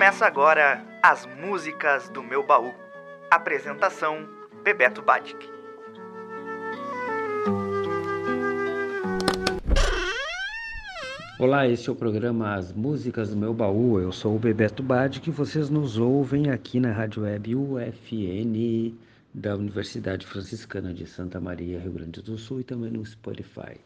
Começa agora as músicas do meu baú. Apresentação: Bebeto Batic. Olá, este é o programa As Músicas do Meu Baú. Eu sou o Bebeto Badic e vocês nos ouvem aqui na Rádio Web UFN da Universidade Franciscana de Santa Maria, Rio Grande do Sul e também no Spotify.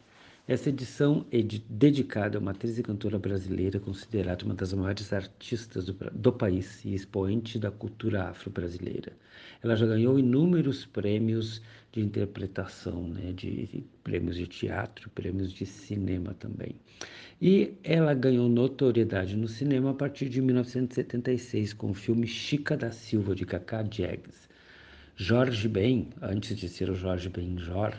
Essa edição é de, dedicada a uma atriz e cantora brasileira considerada uma das maiores artistas do, do país e expoente da cultura afro-brasileira. Ela já ganhou inúmeros prêmios de interpretação, né, de, de prêmios de teatro, prêmios de cinema também. E ela ganhou notoriedade no cinema a partir de 1976 com o filme Chica da Silva de Cacá Jags. Jorge Ben, antes de ser o Jorge Benjor,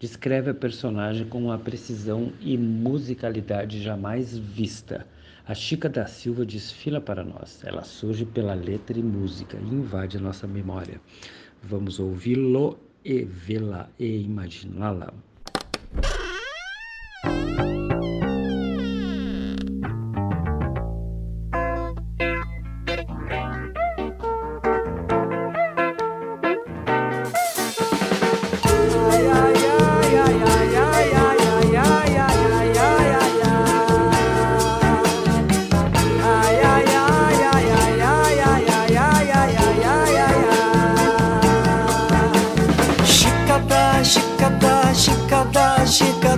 descreve a personagem com uma precisão e musicalidade jamais vista. A Chica da Silva desfila para nós. Ela surge pela letra e música e invade a nossa memória. Vamos ouvi-lo e vê-la e imaginá-la.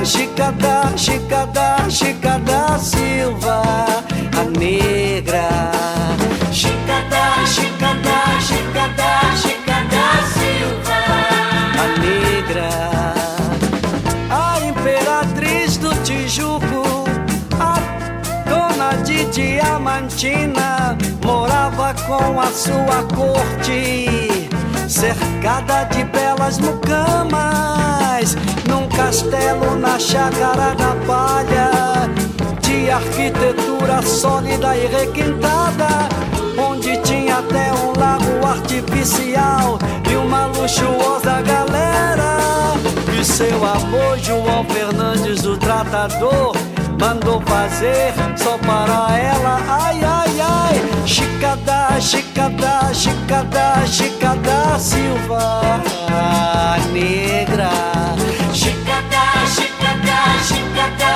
da, Chica da Silva, a negra. A imperatriz do Tijuco, a dona de Diamantina, morava com a sua corte, cercada de belas mucamas castelo na chácara da palha, de arquitetura sólida e requintada, onde tinha até um lago artificial e uma luxuosa galera. E seu amor, João Fernandes, o tratador, mandou fazer só para ela. Ai, ai, chicada, chicada, chicada, chicada Silva negra. Chicada, chicada, chicada,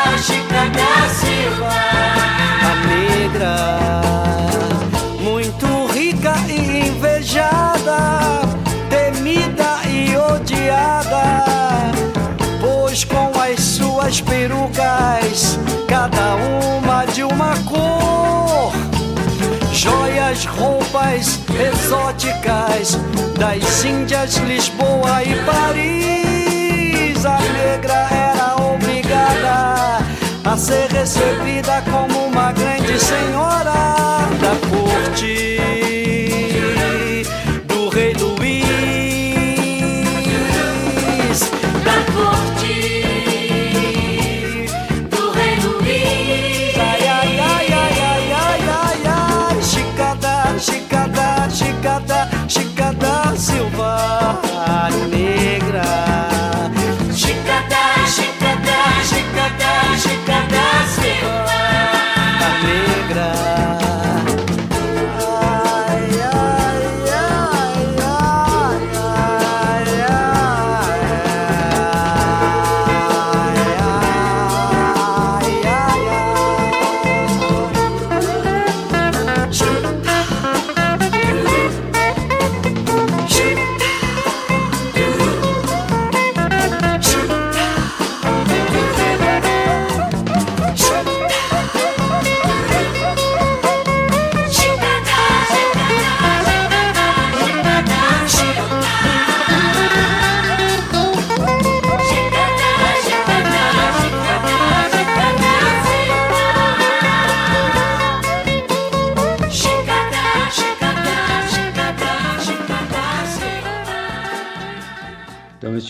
joias, roupas exóticas das Índias, Lisboa e Paris. A negra era obrigada a ser recebida como uma grande senhora da corte.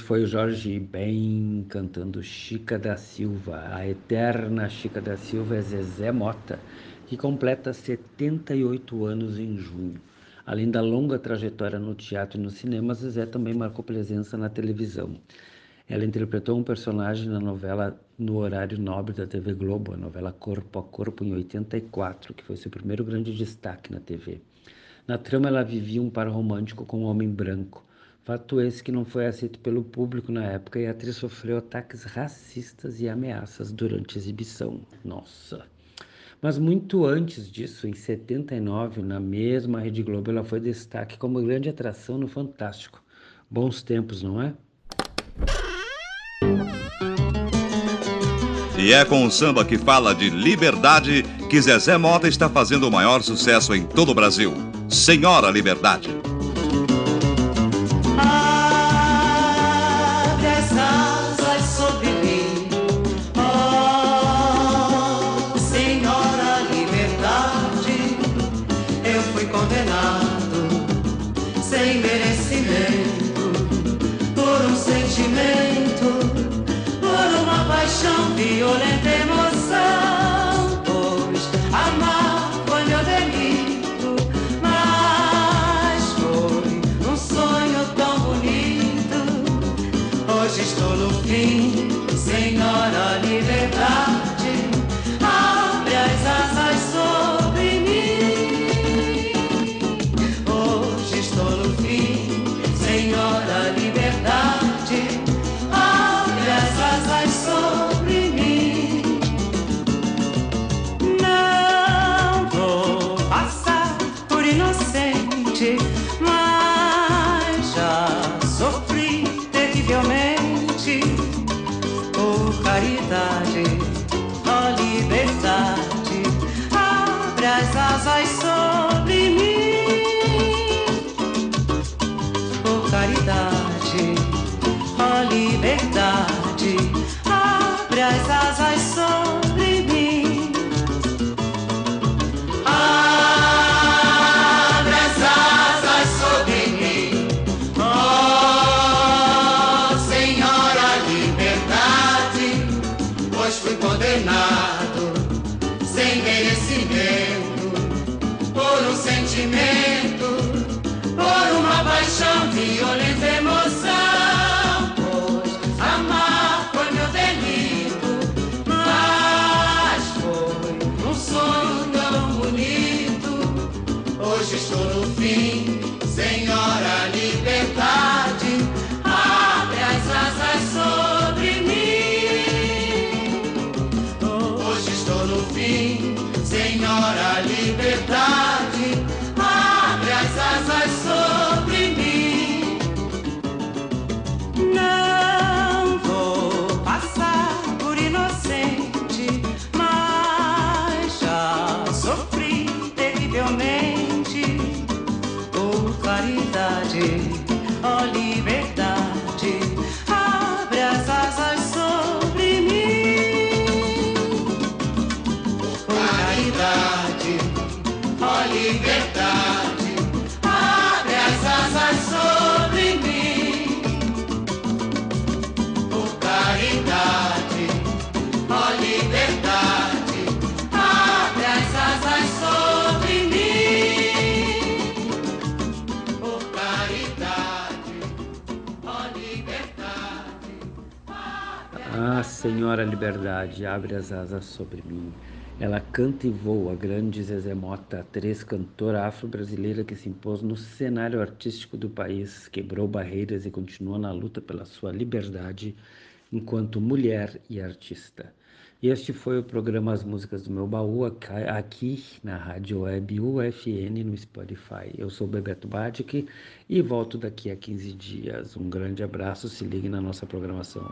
Foi o Jorge Ben cantando Chica da Silva. A eterna Chica da Silva é Zezé Mota, que completa 78 anos em junho. Além da longa trajetória no teatro e no cinema, Zezé também marcou presença na televisão. Ela interpretou um personagem na novela No Horário Nobre da TV Globo, a novela Corpo a Corpo, em 84, que foi seu primeiro grande destaque na TV. Na trama, ela vivia um par romântico com um homem branco. Fato esse que não foi aceito pelo público na época e a atriz sofreu ataques racistas e ameaças durante a exibição. Nossa! Mas muito antes disso, em 79, na mesma Rede Globo, ela foi destaque como grande atração no Fantástico. Bons tempos, não é? E é com o samba que fala de liberdade que Zezé Mota está fazendo o maior sucesso em todo o Brasil. Senhora Liberdade. chant violette et Caridade, ó liberdade, abre as asas Senhora Liberdade, abre as asas sobre mim. Ela canta e voa, grande Zezé Mota, atriz cantora afro-brasileira que se impôs no cenário artístico do país, quebrou barreiras e continua na luta pela sua liberdade enquanto mulher e artista. Este foi o programa As Músicas do Meu Baú, aqui- aqui na Rádio Web UFN no Spotify. Eu sou Bebeto Badic e volto daqui a 15 dias. Um grande abraço, se ligue na nossa programação.